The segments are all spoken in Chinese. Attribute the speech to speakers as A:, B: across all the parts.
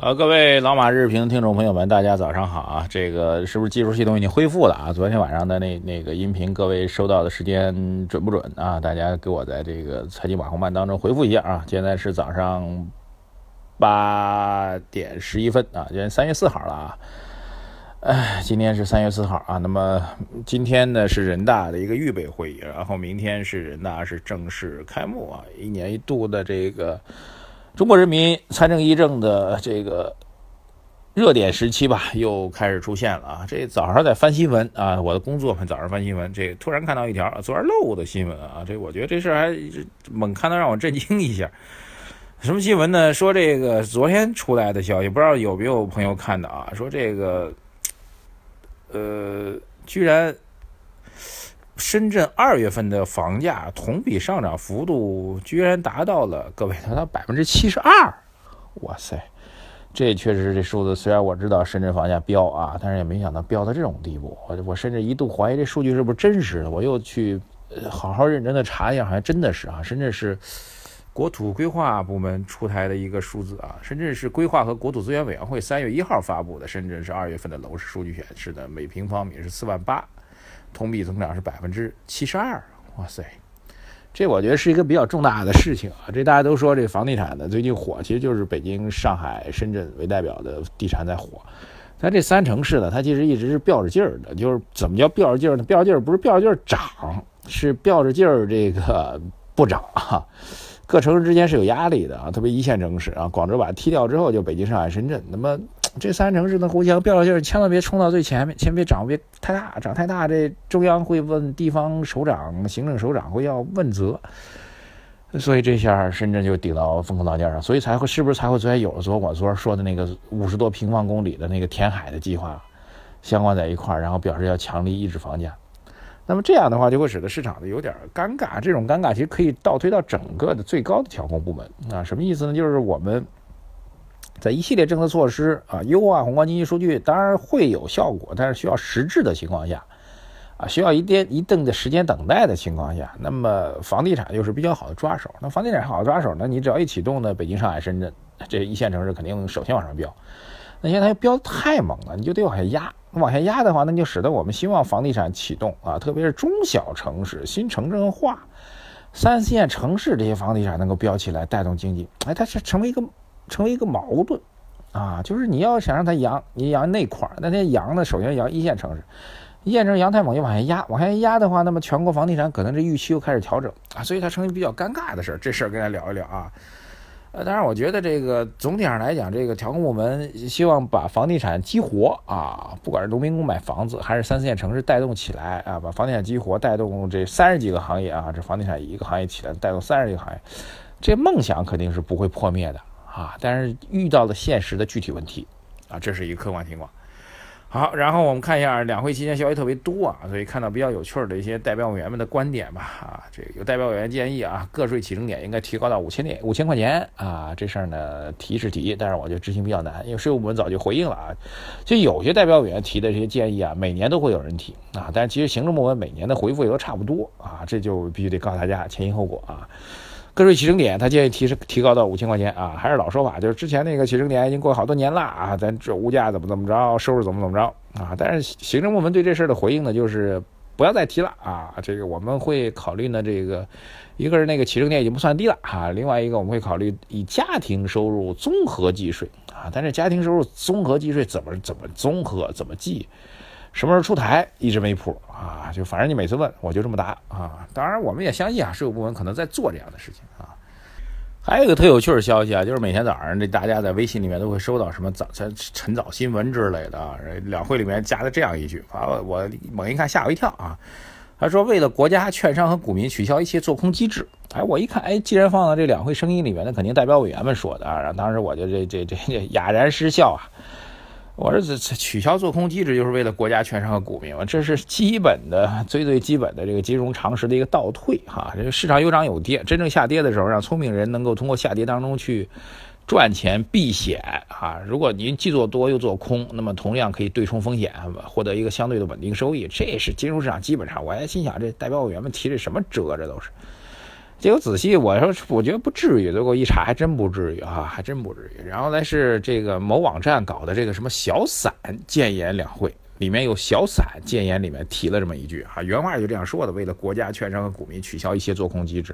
A: 呃，各位老马日评听众朋友们，大家早上好啊！这个是不是技术系统已经恢复了啊？昨天晚上的那那个音频，各位收到的时间准不准啊？大家给我在这个财经网红办当中回复一下啊！现在是早上八点十一分啊，今天三月四号了啊。哎，今天是三月四号啊。那么今天呢是人大的一个预备会议，然后明天是人大是正式开幕啊，一年一度的这个。中国人民参政议政的这个热点时期吧，又开始出现了啊！这早上在翻新闻啊，我的工作嘛，早上翻新闻，这突然看到一条昨儿漏的新闻啊，这我觉得这事还猛看到让我震惊一下。什么新闻呢？说这个昨天出来的消息，不知道有没有朋友看到啊？说这个呃，居然。深圳二月份的房价同比上涨幅度居然达到了各位，达到百分之七十二！哇塞，这确实是这数字。虽然我知道深圳房价飙啊，但是也没想到飙到这种地步。我我甚至一度怀疑这数据是不是真实的。我又去好好认真的查一下，好像真的是啊。深圳是国土规划部门出台的一个数字啊。深圳市规划和国土资源委员会三月一号发布的深圳市二月份的楼市数据显示呢，每平方米是四万八。同比增长是百分之七十二，哇塞，这我觉得是一个比较重大的事情啊！这大家都说这房地产的最近火，其实就是北京、上海、深圳为代表的地产在火。但这三城市呢，它其实一直是吊着劲儿的，就是怎么叫吊着劲儿呢？吊着劲儿不是吊着劲儿涨，是吊着劲儿这个不涨啊。各城市之间是有压力的啊，特别一线城市啊，广州把它踢掉之后，就北京、上海、深圳，那么。这三城市的互相飙着劲儿，千万别冲到最前面，先别涨，别太大，涨太大，这中央会问地方首长、行政首长会要问责，所以这下深圳就顶到风口浪尖上，所以才会是不是才会昨天有了昨我昨儿说的那个五十多平方公里的那个填海的计划相关在一块儿，然后表示要强力抑制房价，那么这样的话就会使得市场的有点尴尬，这种尴尬其实可以倒推到整个的最高的调控部门啊，什么意思呢？就是我们。在一系列政策措施啊，优化宏观经济数据，当然会有效果，但是需要实质的情况下，啊，需要一定一定的时间等待的情况下，那么房地产又是比较好的抓手。那房地产好的抓手呢，你只要一启动呢，北京、上海、深圳这一线城市肯定首先往上飙。那现在又飙太猛了，你就得往下压。往下压的话，那就使得我们希望房地产启动啊，特别是中小城市、新城镇化、三四线城市这些房地产能够飙起来，带动经济。哎，它是成为一个。成为一个矛盾，啊，就是你要想让它扬，你扬那块儿，那它扬呢，首先扬一线城市，一线城市扬太猛，就往下压，往下压的话，那么全国房地产可能这预期又开始调整啊，所以它成为比较尴尬的事儿。这事儿跟大家聊一聊啊，呃，当然我觉得这个总体上来讲，这个调控部门希望把房地产激活啊，不管是农民工买房子，还是三四线城市带动起来啊，把房地产激活，带动这三十几个行业啊，这房地产一个行业起来，带动三十几个行业，这梦想肯定是不会破灭的。啊，但是遇到了现实的具体问题，啊，这是一个客观情况。好，然后我们看一下两会期间消息特别多啊，所以看到比较有趣的一些代表委员们的观点吧。啊，这个有代表委员建议啊，个税起征点应该提高到五千点五千块钱啊。这事儿呢提是提，但是我觉得执行比较难，因为税务部门早就回应了啊。就有些代表委员提的这些建议啊，每年都会有人提啊，但是其实行政部门每年的回复也都差不多啊，这就必须得告诉大家前因后果啊。个税起征点，他建议提升提高到五千块钱啊，还是老说法，就是之前那个起征点已经过好多年了啊，咱这物价怎么怎么着，收入怎么怎么着啊？但是行政部门对这事的回应呢，就是不要再提了啊，这个我们会考虑呢，这个一个是那个起征点已经不算低了啊，另外一个我们会考虑以家庭收入综合计税啊，但是家庭收入综合计税怎么怎么综合怎么计？什么时候出台一直没谱啊？就反正你每次问我就这么答啊。当然我们也相信啊，税务部门可能在做这样的事情啊。还有一个特有趣的消息啊，就是每天早上这大家在微信里面都会收到什么早晨晨早新闻之类的啊。两会里面加了这样一句，啊，我猛一看吓我一跳啊。他说为了国家、券商和股民取消一切做空机制。哎，我一看，哎，既然放到这两会声音里面，那肯定代表委员们说的啊。然后当时我就这这这哑然失笑啊。我说这这取消做空机制就是为了国家、券商和股民嘛，这是基本的、最最基本的这个金融常识的一个倒退哈。这个市场有涨有跌，真正下跌的时候，让聪明人能够通过下跌当中去赚钱避险啊。如果您既做多又做空，那么同样可以对冲风险，获得一个相对的稳定收益。这是金融市场基本上。我还心想，这代表委员们提这什么辙？这都是。结果仔细我说，我觉得不至于。最后一查，还真不至于啊，还真不至于。然后呢是这个某网站搞的这个什么小散建言两会，里面有小散建言里面提了这么一句啊，原话就这样说的：为了国家、券商和股民取消一些做空机制，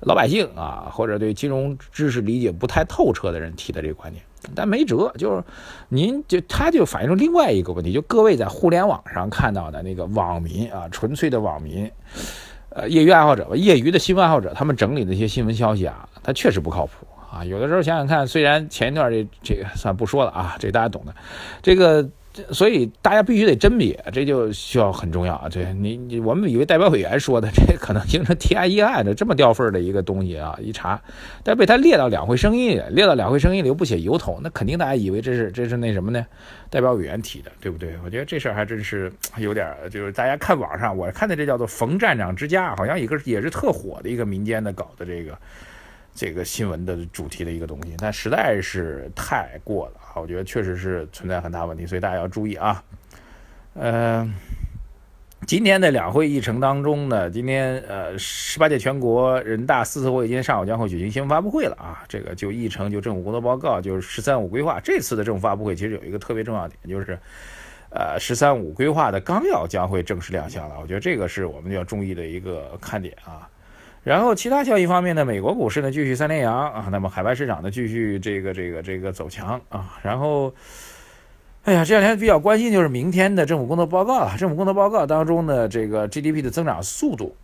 A: 老百姓啊或者对金融知识理解不太透彻的人提的这个观点。但没辙，就是您就他就反映出另外一个问题，就各位在互联网上看到的那个网民啊，纯粹的网民。呃，业余爱好者吧，业余的新闻爱好者，他们整理的一些新闻消息啊，他确实不靠谱啊。有的时候想想看，虽然前一段这这个算不说了啊，这大家懂的，这个。所以大家必须得甄别，这就需要很重要啊！这你你我们以为代表委员说的，这可能形成 T I E 案的这么掉份的一个东西啊！一查，但被他列到两会声音里，列到两会声音里又不写由头，那肯定大家以为这是这是那什么呢？代表委员提的，对不对？我觉得这事儿还真是有点，就是大家看网上，我看的这叫做“冯站长之家”，好像一个也是特火的一个民间的搞的这个。这个新闻的主题的一个东西，但实在是太过了！我觉得确实是存在很大问题，所以大家要注意啊。呃，今天的两会议程当中呢，今天呃十八届全国人大四次会议今天上午将会举行新闻发布会了啊。这个就议程就政府工作报告，就是“十三五”规划。这次的政府发布会其实有一个特别重要点，就是呃“十三五”规划的纲要将会正式亮相了。我觉得这个是我们要注意的一个看点啊。然后其他消息方面呢，美国股市呢继续三连阳啊，那么海外市场呢继续这个这个这个走强啊。然后，哎呀，这两天比较关心就是明天的政府工作报告了。政府工作报告当中呢，这个 GDP 的增长速度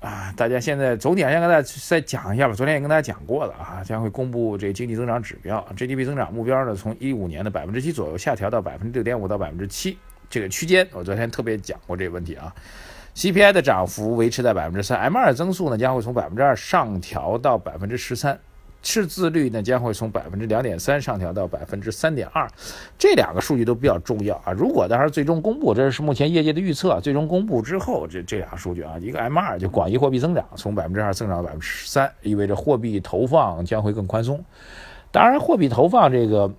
A: 啊，大家现在总体上先跟大家再讲一下吧。昨天也跟大家讲过了啊，将会公布这经济增长指标，GDP 增长目标呢从一五年的百分之七左右下调到百分之六点五到百分之七这个区间。我昨天特别讲过这个问题啊。CPI 的涨幅维持在百分之三，M2 增速呢将会从百分之二上调到百分之十三，赤字率呢将会从百分之两点三上调到百分之三点二，这两个数据都比较重要啊。如果当然最终公布，这是目前业界的预测，最终公布之后，这这俩数据啊，一个 M2 就广义货币增长从百分之二增长到百分之十三，意味着货币投放将会更宽松。当然，货币投放这个。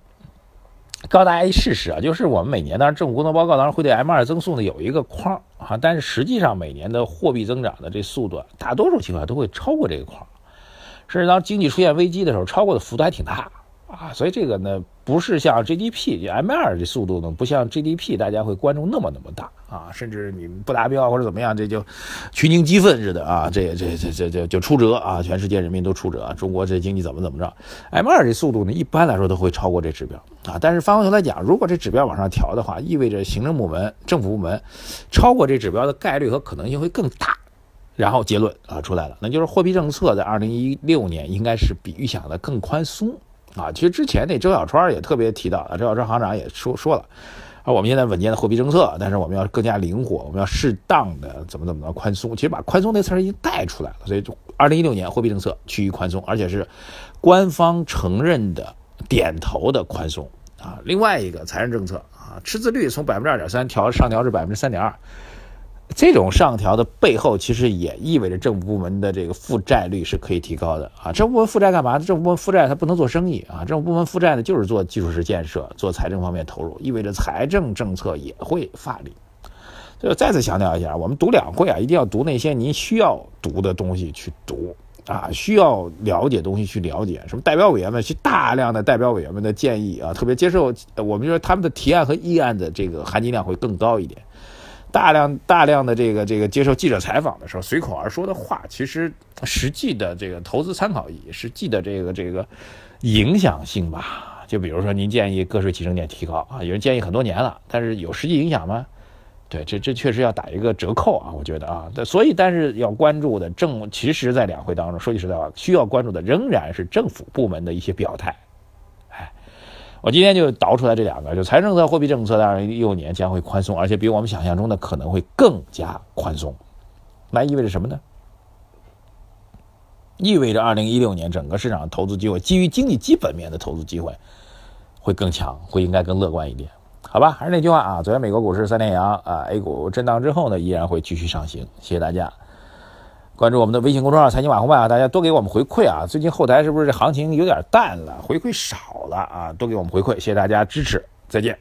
A: 告诉大家一事实啊，就是我们每年当然政府工作报告当然会对 M2 增速呢有一个框啊，但是实际上每年的货币增长的这速度，大多数情况下都会超过这个框，甚至当经济出现危机的时候，超过的幅度还挺大。啊，所以这个呢，不是像 GDP，M2 这速度呢，不像 GDP，大家会关注那么那么大啊，甚至你不达标或者怎么样，这就群情激愤似的啊，这这这这这就出折啊，全世界人民都出折，中国这经济怎么怎么着？M2 这速度呢，一般来说都会超过这指标啊，但是翻过头来讲，如果这指标往上调的话，意味着行政部门、政府部门超过这指标的概率和可能性会更大。然后结论啊出来了，那就是货币政策在2016年应该是比预想的更宽松。啊，其实之前那周小川也特别提到了，周小川行长也说说了，啊，我们现在稳健的货币政策，但是我们要更加灵活，我们要适当的怎么怎么的宽松。其实把宽松那词儿已经带出来了，所以二零一六年货币政策趋于宽松，而且是官方承认的点头的宽松啊。另外一个财政政策啊，赤字率从百分之二点三调上调至百分之三点二。这种上调的背后，其实也意味着政府部门的这个负债率是可以提高的啊。政府部门负债干嘛？政府部门负债它不能做生意啊。政府部门负债呢，就是做基础设施建设、做财政方面投入，意味着财政政策也会发力。就再次强调一下，我们读两会啊，一定要读那些您需要读的东西去读啊，需要了解东西去了解。什么代表委员们去大量的代表委员们的建议啊，特别接受，我们就说他们的提案和议案的这个含金量会更高一点。大量大量的这个这个接受记者采访的时候，随口而说的话，其实实际的这个投资参考意义，实际的这个这个影响性吧。就比如说，您建议个税起征点提高啊，有人建议很多年了，但是有实际影响吗？对，这这确实要打一个折扣啊，我觉得啊。所以，但是要关注的政，其实在两会当中，说句实在话，需要关注的仍然是政府部门的一些表态。哎我今天就导出来这两个，就财政政策、货币政策，在二零一六年将会宽松，而且比我们想象中的可能会更加宽松。那意味着什么呢？意味着二零一六年整个市场投资机会，基于经济基本面的投资机会会更强，会应该更乐观一点，好吧？还是那句话啊，昨天美国股市三连阳啊，A 股震荡之后呢，依然会继续上行。谢谢大家。关注我们的微信公众号“财经马红办”啊，大家多给我们回馈啊！最近后台是不是这行情有点淡了，回馈少了啊？多给我们回馈，谢谢大家支持，再见。